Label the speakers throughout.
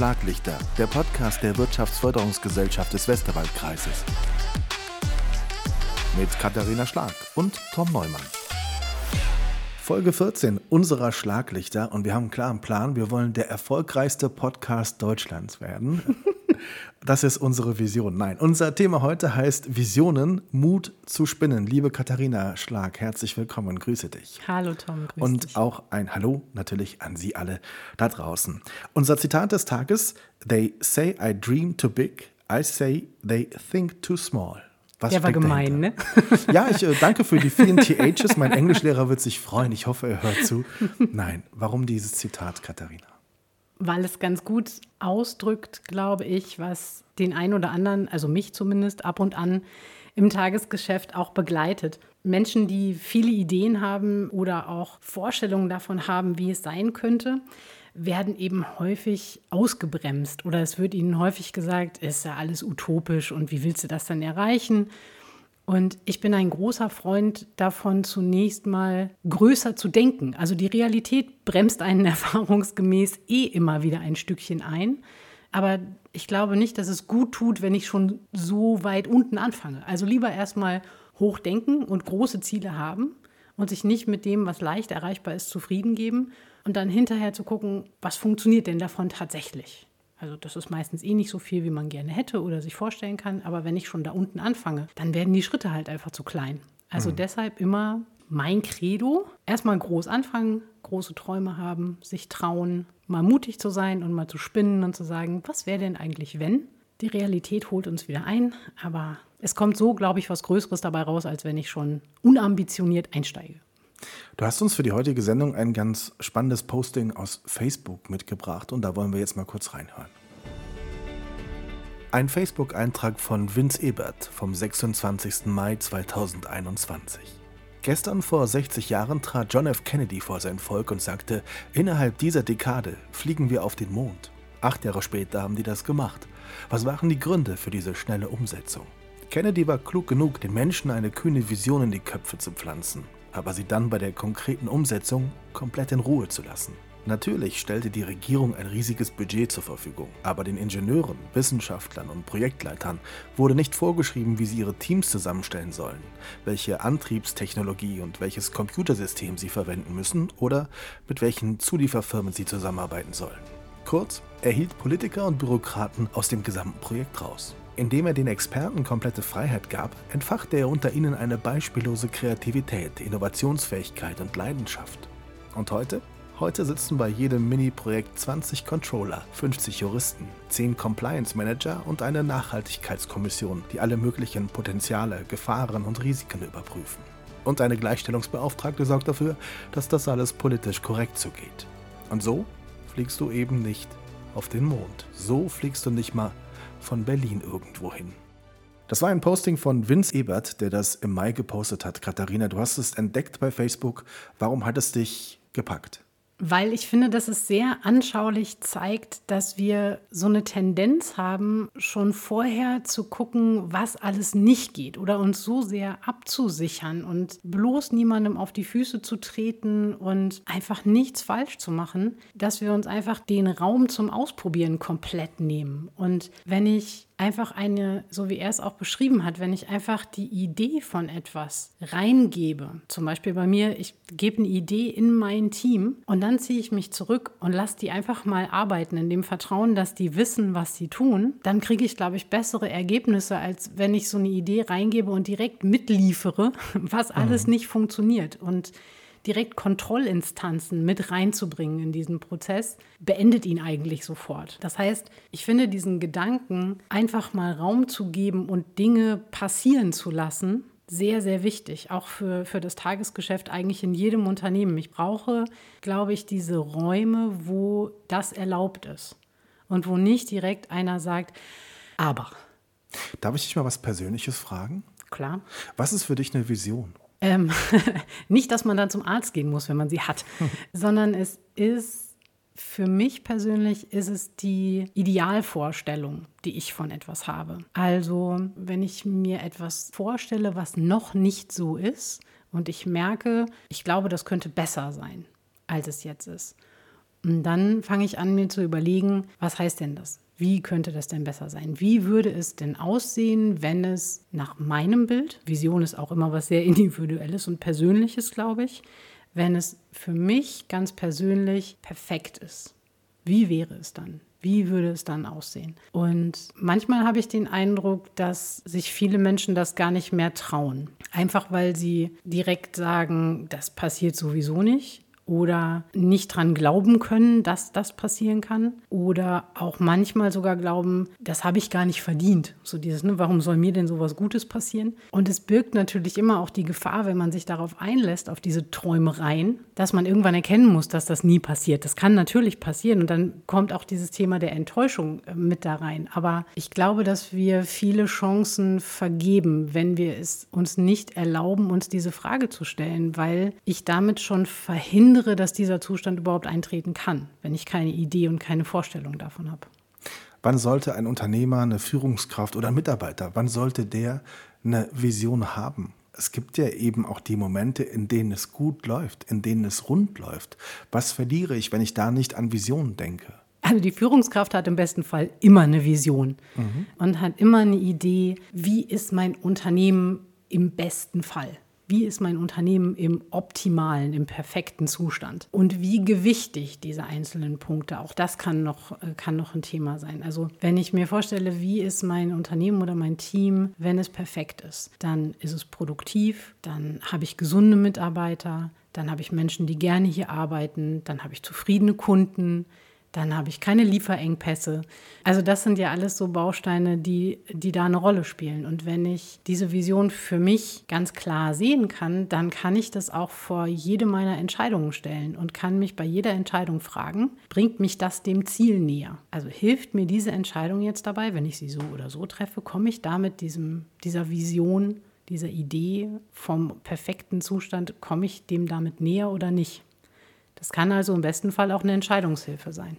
Speaker 1: Schlaglichter, der Podcast der Wirtschaftsförderungsgesellschaft des Westerwaldkreises. Mit Katharina Schlag und Tom Neumann. Folge 14 unserer Schlaglichter und wir haben einen klaren Plan. Wir wollen der erfolgreichste Podcast Deutschlands werden. Das ist unsere Vision. Nein, unser Thema heute heißt Visionen, Mut zu spinnen. Liebe Katharina Schlag, herzlich willkommen, grüße dich.
Speaker 2: Hallo Tom,
Speaker 1: grüße Und dich. auch ein Hallo natürlich an Sie alle da draußen. Unser Zitat des Tages, They say I dream too big, I say they think too small.
Speaker 2: Was Der war gemein,
Speaker 1: dahinter? ne? Ja, ich äh, danke für die vielen THs. Mein Englischlehrer wird sich freuen. Ich hoffe, er hört zu. Nein, warum dieses Zitat, Katharina?
Speaker 2: Weil es ganz gut ausdrückt, glaube ich, was den einen oder anderen, also mich zumindest, ab und an im Tagesgeschäft auch begleitet. Menschen, die viele Ideen haben oder auch Vorstellungen davon haben, wie es sein könnte, werden eben häufig ausgebremst oder es wird ihnen häufig gesagt, ist ja alles utopisch und wie willst du das dann erreichen? Und ich bin ein großer Freund davon, zunächst mal größer zu denken. Also die Realität bremst einen erfahrungsgemäß eh immer wieder ein Stückchen ein. Aber ich glaube nicht, dass es gut tut, wenn ich schon so weit unten anfange. Also lieber erstmal hochdenken und große Ziele haben und sich nicht mit dem, was leicht erreichbar ist, zufrieden geben und dann hinterher zu gucken, was funktioniert denn davon tatsächlich. Also das ist meistens eh nicht so viel, wie man gerne hätte oder sich vorstellen kann. Aber wenn ich schon da unten anfange, dann werden die Schritte halt einfach zu klein. Also mhm. deshalb immer mein Credo. Erstmal groß anfangen, große Träume haben, sich trauen, mal mutig zu sein und mal zu spinnen und zu sagen, was wäre denn eigentlich, wenn? Die Realität holt uns wieder ein, aber es kommt so, glaube ich, was Größeres dabei raus, als wenn ich schon unambitioniert einsteige.
Speaker 1: Du hast uns für die heutige Sendung ein ganz spannendes Posting aus Facebook mitgebracht und da wollen wir jetzt mal kurz reinhören. Ein Facebook-Eintrag von Vince Ebert vom 26. Mai 2021. Gestern vor 60 Jahren trat John F. Kennedy vor sein Volk und sagte, innerhalb dieser Dekade fliegen wir auf den Mond. Acht Jahre später haben die das gemacht. Was waren die Gründe für diese schnelle Umsetzung? Kennedy war klug genug, den Menschen eine kühne Vision in die Köpfe zu pflanzen aber sie dann bei der konkreten Umsetzung komplett in Ruhe zu lassen. Natürlich stellte die Regierung ein riesiges Budget zur Verfügung, aber den Ingenieuren, Wissenschaftlern und Projektleitern wurde nicht vorgeschrieben, wie sie ihre Teams zusammenstellen sollen, welche Antriebstechnologie und welches Computersystem sie verwenden müssen oder mit welchen Zulieferfirmen sie zusammenarbeiten sollen. Kurz, er hielt Politiker und Bürokraten aus dem gesamten Projekt raus. Indem er den Experten komplette Freiheit gab, entfachte er unter ihnen eine beispiellose Kreativität, Innovationsfähigkeit und Leidenschaft. Und heute? Heute sitzen bei jedem Mini-Projekt 20 Controller, 50 Juristen, 10 Compliance Manager und eine Nachhaltigkeitskommission, die alle möglichen Potenziale, Gefahren und Risiken überprüfen. Und eine Gleichstellungsbeauftragte sorgt dafür, dass das alles politisch korrekt zugeht. Und so fliegst du eben nicht auf den Mond. So fliegst du nicht mal von Berlin irgendwo hin. Das war ein Posting von Vince Ebert, der das im Mai gepostet hat. Katharina, du hast es entdeckt bei Facebook. Warum hat es dich gepackt?
Speaker 2: Weil ich finde, dass es sehr anschaulich zeigt, dass wir so eine Tendenz haben, schon vorher zu gucken, was alles nicht geht oder uns so sehr abzusichern und bloß niemandem auf die Füße zu treten und einfach nichts falsch zu machen, dass wir uns einfach den Raum zum Ausprobieren komplett nehmen. Und wenn ich einfach eine, so wie er es auch beschrieben hat, wenn ich einfach die Idee von etwas reingebe, zum Beispiel bei mir, ich gebe eine Idee in mein Team und dann ziehe ich mich zurück und lasse die einfach mal arbeiten, in dem Vertrauen, dass die wissen, was sie tun, dann kriege ich, glaube ich, bessere Ergebnisse, als wenn ich so eine Idee reingebe und direkt mitliefere, was alles mhm. nicht funktioniert. Und direkt Kontrollinstanzen mit reinzubringen in diesen Prozess, beendet ihn eigentlich sofort. Das heißt, ich finde diesen Gedanken, einfach mal Raum zu geben und Dinge passieren zu lassen, sehr, sehr wichtig, auch für, für das Tagesgeschäft eigentlich in jedem Unternehmen. Ich brauche, glaube ich, diese Räume, wo das erlaubt ist und wo nicht direkt einer sagt, aber.
Speaker 1: Darf ich dich mal was Persönliches fragen?
Speaker 2: Klar.
Speaker 1: Was ist für dich eine Vision?
Speaker 2: Ähm, nicht, dass man dann zum Arzt gehen muss, wenn man sie hat, sondern es ist für mich persönlich ist es die Idealvorstellung, die ich von etwas habe. Also, wenn ich mir etwas vorstelle, was noch nicht so ist und ich merke, ich glaube, das könnte besser sein, als es jetzt ist. Und dann fange ich an, mir zu überlegen, was heißt denn das? Wie könnte das denn besser sein? Wie würde es denn aussehen, wenn es nach meinem Bild, Vision ist auch immer was sehr individuelles und persönliches, glaube ich, wenn es für mich ganz persönlich perfekt ist? Wie wäre es dann? Wie würde es dann aussehen? Und manchmal habe ich den Eindruck, dass sich viele Menschen das gar nicht mehr trauen. Einfach weil sie direkt sagen, das passiert sowieso nicht oder nicht dran glauben können, dass das passieren kann oder auch manchmal sogar glauben, das habe ich gar nicht verdient. So dieses, ne, warum soll mir denn sowas Gutes passieren? Und es birgt natürlich immer auch die Gefahr, wenn man sich darauf einlässt, auf diese Träumereien, dass man irgendwann erkennen muss, dass das nie passiert. Das kann natürlich passieren und dann kommt auch dieses Thema der Enttäuschung äh, mit da rein. Aber ich glaube, dass wir viele Chancen vergeben, wenn wir es uns nicht erlauben, uns diese Frage zu stellen, weil ich damit schon verhindere, verhindere, dass dieser Zustand überhaupt eintreten kann, wenn ich keine Idee und keine Vorstellung davon habe.
Speaker 1: Wann sollte ein Unternehmer, eine Führungskraft oder ein Mitarbeiter, wann sollte der eine Vision haben? Es gibt ja eben auch die Momente, in denen es gut läuft, in denen es rund läuft. Was verliere ich, wenn ich da nicht an Visionen denke?
Speaker 2: Also die Führungskraft hat im besten Fall immer eine Vision mhm. und hat immer eine Idee, wie ist mein Unternehmen im besten Fall wie ist mein Unternehmen im optimalen, im perfekten Zustand? Und wie gewichtig diese einzelnen Punkte, auch das kann noch, äh, kann noch ein Thema sein. Also wenn ich mir vorstelle, wie ist mein Unternehmen oder mein Team, wenn es perfekt ist, dann ist es produktiv, dann habe ich gesunde Mitarbeiter, dann habe ich Menschen, die gerne hier arbeiten, dann habe ich zufriedene Kunden, dann habe ich keine Lieferengpässe. Also das sind ja alles so Bausteine, die, die da eine Rolle spielen. Und wenn ich diese Vision für mich ganz klar sehen kann, dann kann ich das auch vor jede meiner Entscheidungen stellen und kann mich bei jeder Entscheidung fragen, bringt mich das dem Ziel näher? Also hilft mir diese Entscheidung jetzt dabei, wenn ich sie so oder so treffe, komme ich damit diesem, dieser Vision, dieser Idee vom perfekten Zustand, komme ich dem damit näher oder nicht? Das kann also im besten Fall auch eine Entscheidungshilfe sein.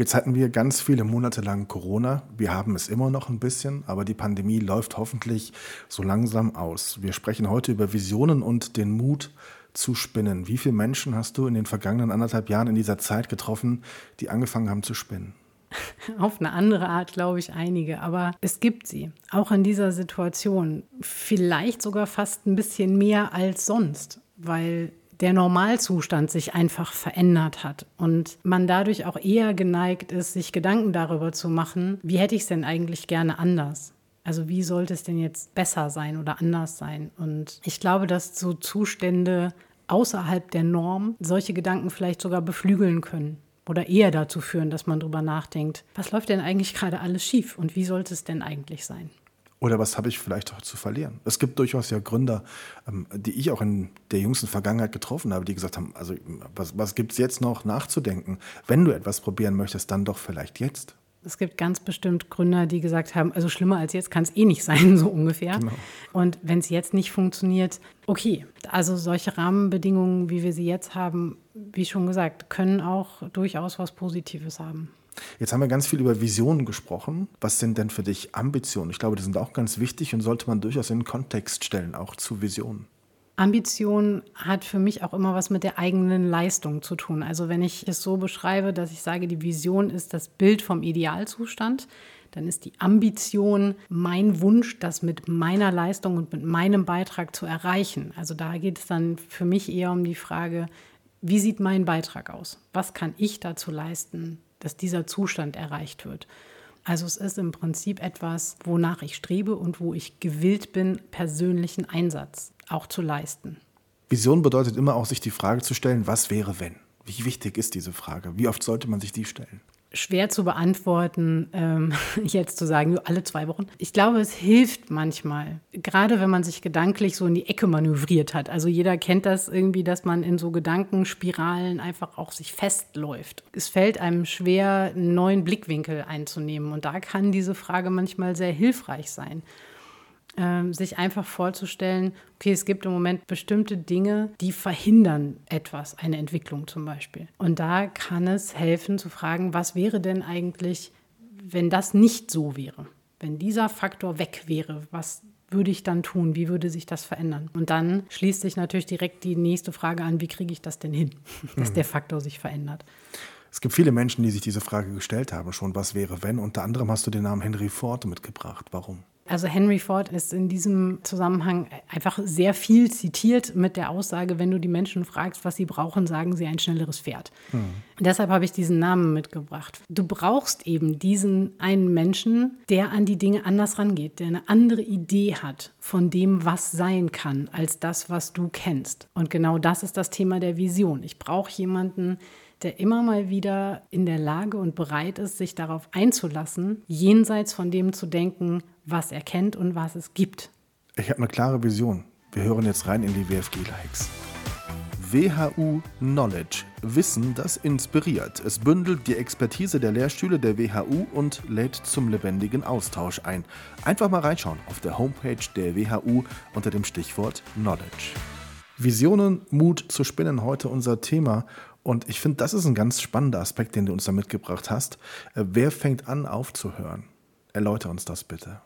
Speaker 1: Jetzt hatten wir ganz viele Monate lang Corona. Wir haben es immer noch ein bisschen, aber die Pandemie läuft hoffentlich so langsam aus. Wir sprechen heute über Visionen und den Mut zu spinnen. Wie viele Menschen hast du in den vergangenen anderthalb Jahren in dieser Zeit getroffen, die angefangen haben zu spinnen?
Speaker 2: Auf eine andere Art, glaube ich, einige. Aber es gibt sie, auch in dieser Situation. Vielleicht sogar fast ein bisschen mehr als sonst, weil der Normalzustand sich einfach verändert hat und man dadurch auch eher geneigt ist, sich Gedanken darüber zu machen, wie hätte ich es denn eigentlich gerne anders? Also wie sollte es denn jetzt besser sein oder anders sein? Und ich glaube, dass so Zustände außerhalb der Norm solche Gedanken vielleicht sogar beflügeln können oder eher dazu führen, dass man darüber nachdenkt, was läuft denn eigentlich gerade alles schief und wie sollte es denn eigentlich sein?
Speaker 1: Oder was habe ich vielleicht auch zu verlieren? Es gibt durchaus ja Gründer, ähm, die ich auch in der jüngsten Vergangenheit getroffen habe, die gesagt haben, also was, was gibt es jetzt noch nachzudenken? Wenn du etwas probieren möchtest, dann doch vielleicht jetzt.
Speaker 2: Es gibt ganz bestimmt Gründer, die gesagt haben, also schlimmer als jetzt kann es eh nicht sein, so ungefähr. Genau. Und wenn es jetzt nicht funktioniert, okay. Also solche Rahmenbedingungen, wie wir sie jetzt haben, wie schon gesagt, können auch durchaus was Positives haben.
Speaker 1: Jetzt haben wir ganz viel über Visionen gesprochen. Was sind denn für dich Ambitionen? Ich glaube, die sind auch ganz wichtig und sollte man durchaus in den Kontext stellen, auch zu Visionen.
Speaker 2: Ambition hat für mich auch immer was mit der eigenen Leistung zu tun. Also wenn ich es so beschreibe, dass ich sage, die Vision ist das Bild vom Idealzustand, dann ist die Ambition mein Wunsch, das mit meiner Leistung und mit meinem Beitrag zu erreichen. Also da geht es dann für mich eher um die Frage, wie sieht mein Beitrag aus? Was kann ich dazu leisten, dass dieser Zustand erreicht wird. Also es ist im Prinzip etwas, wonach ich strebe und wo ich gewillt bin, persönlichen Einsatz auch zu leisten.
Speaker 1: Vision bedeutet immer auch, sich die Frage zu stellen, was wäre wenn? Wie wichtig ist diese Frage? Wie oft sollte man sich die stellen?
Speaker 2: Schwer zu beantworten, ähm, jetzt zu sagen, alle zwei Wochen. Ich glaube, es hilft manchmal, gerade wenn man sich gedanklich so in die Ecke manövriert hat. Also jeder kennt das irgendwie, dass man in so Gedankenspiralen einfach auch sich festläuft. Es fällt einem schwer, einen neuen Blickwinkel einzunehmen. Und da kann diese Frage manchmal sehr hilfreich sein sich einfach vorzustellen, okay, es gibt im Moment bestimmte Dinge, die verhindern etwas, eine Entwicklung zum Beispiel. Und da kann es helfen zu fragen, was wäre denn eigentlich, wenn das nicht so wäre? Wenn dieser Faktor weg wäre, was würde ich dann tun? Wie würde sich das verändern? Und dann schließt sich natürlich direkt die nächste Frage an, wie kriege ich das denn hin, dass mhm. der Faktor sich verändert?
Speaker 1: Es gibt viele Menschen, die sich diese Frage gestellt haben schon, was wäre wenn? Unter anderem hast du den Namen Henry Ford mitgebracht. Warum?
Speaker 2: Also Henry Ford ist in diesem Zusammenhang einfach sehr viel zitiert mit der Aussage, wenn du die Menschen fragst, was sie brauchen, sagen sie ein schnelleres Pferd. Mhm. Deshalb habe ich diesen Namen mitgebracht. Du brauchst eben diesen einen Menschen, der an die Dinge anders rangeht, der eine andere Idee hat von dem, was sein kann, als das, was du kennst. Und genau das ist das Thema der Vision. Ich brauche jemanden, der immer mal wieder in der Lage und bereit ist, sich darauf einzulassen, jenseits von dem zu denken, was er kennt und was es gibt.
Speaker 1: Ich habe eine klare Vision. Wir hören jetzt rein in die WFG-Likes. WHU Knowledge. Wissen, das inspiriert. Es bündelt die Expertise der Lehrstühle der WHU und lädt zum lebendigen Austausch ein. Einfach mal reinschauen auf der Homepage der WHU unter dem Stichwort Knowledge. Visionen, Mut zu spinnen, heute unser Thema. Und ich finde, das ist ein ganz spannender Aspekt, den du uns da mitgebracht hast. Äh, wer fängt an aufzuhören? Erläuter uns das bitte.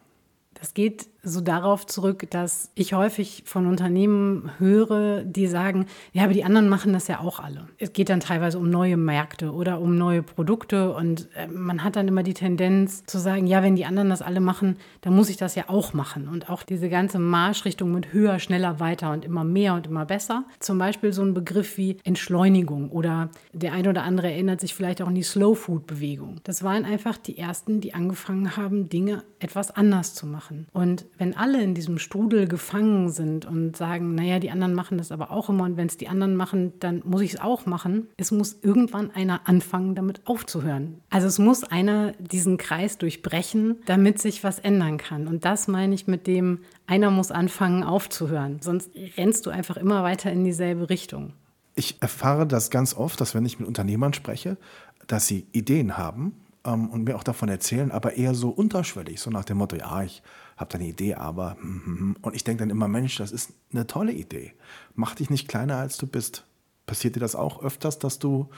Speaker 2: Das geht so darauf zurück, dass ich häufig von Unternehmen höre, die sagen, ja, aber die anderen machen das ja auch alle. Es geht dann teilweise um neue Märkte oder um neue Produkte und äh, man hat dann immer die Tendenz zu sagen, ja, wenn die anderen das alle machen, dann muss ich das ja auch machen. Und auch diese ganze Marschrichtung mit höher, schneller, weiter und immer mehr und immer besser. Zum Beispiel so ein Begriff wie Entschleunigung oder der eine oder andere erinnert sich vielleicht auch an die Slow Food Bewegung. Das waren einfach die ersten, die angefangen haben, Dinge etwas anders zu machen. Und wenn alle in diesem Strudel gefangen sind und sagen, naja, die anderen machen das aber auch immer und wenn es die anderen machen, dann muss ich es auch machen. Es muss irgendwann einer anfangen, damit aufzuhören. Also es muss einer diesen Kreis durchbrechen, damit sich was ändern kann. Und das meine ich mit dem, einer muss anfangen aufzuhören. Sonst rennst du einfach immer weiter in dieselbe Richtung.
Speaker 1: Ich erfahre das ganz oft, dass wenn ich mit Unternehmern spreche, dass sie Ideen haben ähm, und mir auch davon erzählen, aber eher so unterschwellig, so nach dem Motto, ja, ich habe da eine Idee, aber hm, hm, hm. und ich denke dann immer, Mensch, das ist eine tolle Idee. Mach dich nicht kleiner, als du bist. Passiert dir das auch öfters, dass du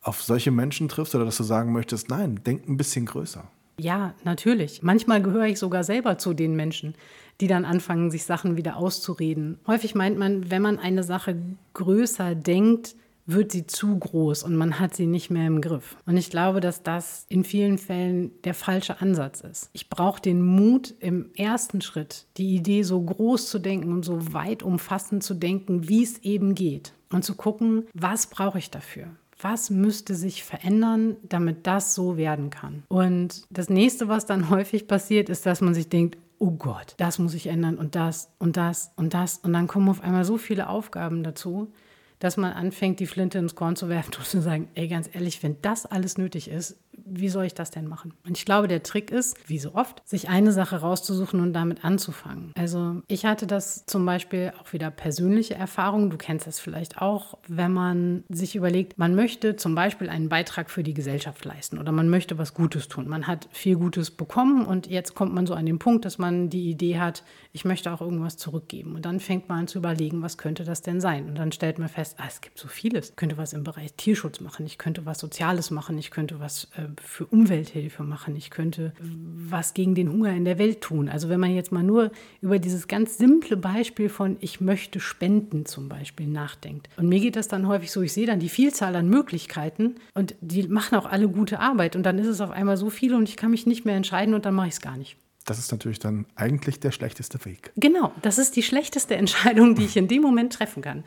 Speaker 1: auf solche Menschen triffst oder dass du sagen möchtest, nein, denk ein bisschen größer?
Speaker 2: Ja, natürlich. Manchmal gehöre ich sogar selber zu den Menschen, die dann anfangen, sich Sachen wieder auszureden. Häufig meint man, wenn man eine Sache größer denkt, wird sie zu groß und man hat sie nicht mehr im Griff. Und ich glaube, dass das in vielen Fällen der falsche Ansatz ist. Ich brauche den Mut im ersten Schritt, die Idee so groß zu denken und so weit umfassend zu denken, wie es eben geht. Und zu gucken, was brauche ich dafür? was müsste sich verändern, damit das so werden kann. Und das nächste, was dann häufig passiert, ist, dass man sich denkt, oh Gott, das muss ich ändern und das und das und das. Und dann kommen auf einmal so viele Aufgaben dazu, dass man anfängt, die Flinte ins Korn zu werfen und zu sagen, ey, ganz ehrlich, wenn das alles nötig ist, wie soll ich das denn machen? Und ich glaube, der Trick ist, wie so oft, sich eine Sache rauszusuchen und damit anzufangen. Also ich hatte das zum Beispiel auch wieder persönliche Erfahrungen. Du kennst das vielleicht auch, wenn man sich überlegt, man möchte zum Beispiel einen Beitrag für die Gesellschaft leisten oder man möchte was Gutes tun. Man hat viel Gutes bekommen und jetzt kommt man so an den Punkt, dass man die Idee hat, ich möchte auch irgendwas zurückgeben. Und dann fängt man an zu überlegen, was könnte das denn sein? Und dann stellt man fest, ah, es gibt so vieles. Ich könnte was im Bereich Tierschutz machen, ich könnte was Soziales machen, ich könnte was äh, für Umwelthilfe machen, ich könnte was gegen den Hunger in der Welt tun. Also wenn man jetzt mal nur über dieses ganz simple Beispiel von ich möchte spenden zum Beispiel nachdenkt. Und mir geht das dann häufig so, ich sehe dann die Vielzahl an Möglichkeiten und die machen auch alle gute Arbeit und dann ist es auf einmal so viel und ich kann mich nicht mehr entscheiden und dann mache ich es gar nicht.
Speaker 1: Das ist natürlich dann eigentlich der schlechteste Weg.
Speaker 2: Genau, das ist die schlechteste Entscheidung, die ich in dem Moment treffen kann.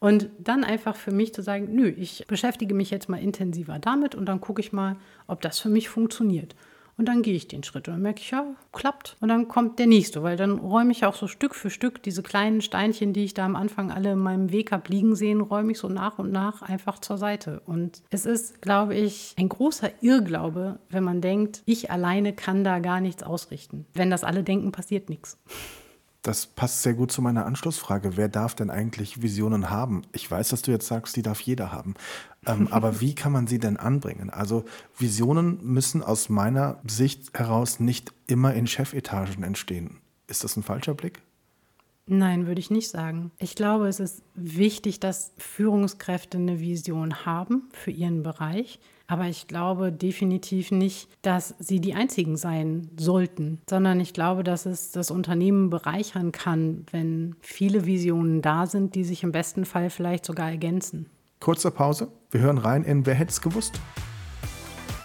Speaker 2: Und dann einfach für mich zu sagen, nö, ich beschäftige mich jetzt mal intensiver damit und dann gucke ich mal, ob das für mich funktioniert. Und dann gehe ich den Schritt und dann merke ich, ja, klappt. Und dann kommt der nächste, weil dann räume ich auch so Stück für Stück diese kleinen Steinchen, die ich da am Anfang alle in meinem Weg habe liegen sehen, räume ich so nach und nach einfach zur Seite. Und es ist, glaube ich, ein großer Irrglaube, wenn man denkt, ich alleine kann da gar nichts ausrichten. Wenn das alle denken, passiert nichts.
Speaker 1: Das passt sehr gut zu meiner Anschlussfrage. Wer darf denn eigentlich Visionen haben? Ich weiß, dass du jetzt sagst, die darf jeder haben. Ähm, aber wie kann man sie denn anbringen? Also Visionen müssen aus meiner Sicht heraus nicht immer in Chefetagen entstehen. Ist das ein falscher Blick?
Speaker 2: Nein, würde ich nicht sagen. Ich glaube, es ist wichtig, dass Führungskräfte eine Vision haben für ihren Bereich. Aber ich glaube definitiv nicht, dass sie die einzigen sein sollten, sondern ich glaube, dass es das Unternehmen bereichern kann, wenn viele Visionen da sind, die sich im besten Fall vielleicht sogar ergänzen.
Speaker 1: Kurze Pause. Wir hören rein in Wer hätte es gewusst?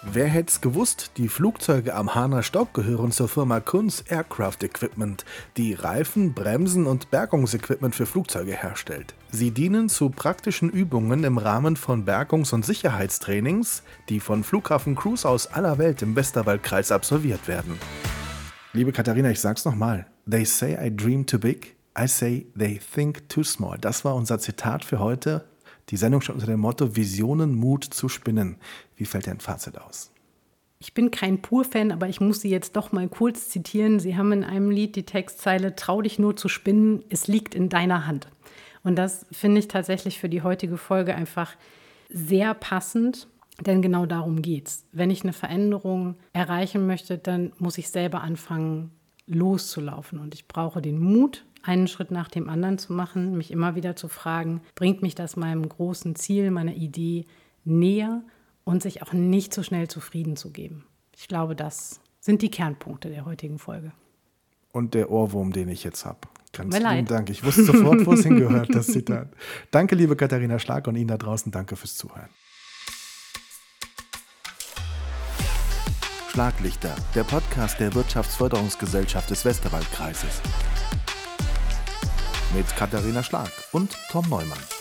Speaker 1: Wer hätte es gewusst, die Flugzeuge am Hahner Stock gehören zur Firma Kunz Aircraft Equipment, die Reifen, Bremsen und Bergungsequipment für Flugzeuge herstellt. Sie dienen zu praktischen Übungen im Rahmen von Bergungs- und Sicherheitstrainings, die von Flughafen-Crews aus aller Welt im Westerwaldkreis absolviert werden. Liebe Katharina, ich sag's nochmal. They say I dream too big. I say they think too small. Das war unser Zitat für heute. Die Sendung steht unter dem Motto Visionen, Mut zu spinnen. Wie fällt dein Fazit aus?
Speaker 2: Ich bin kein Pur-Fan, aber ich muss Sie jetzt doch mal kurz zitieren. Sie haben in einem Lied die Textzeile Trau dich nur zu spinnen, es liegt in deiner Hand. Und das finde ich tatsächlich für die heutige Folge einfach sehr passend, denn genau darum geht es. Wenn ich eine Veränderung erreichen möchte, dann muss ich selber anfangen, loszulaufen. Und ich brauche den Mut, einen Schritt nach dem anderen zu machen, mich immer wieder zu fragen, bringt mich das meinem großen Ziel, meiner Idee näher und sich auch nicht so schnell zufrieden zu geben. Ich glaube, das sind die Kernpunkte der heutigen Folge.
Speaker 1: Und der Ohrwurm, den ich jetzt habe. Ganz vielen leid. Dank. Ich wusste sofort, wo es hingehört, das Zitat. Danke, liebe Katharina Schlag und Ihnen da draußen danke fürs Zuhören. Schlaglichter, der Podcast der Wirtschaftsförderungsgesellschaft des Westerwaldkreises mit Katharina Schlag und Tom Neumann.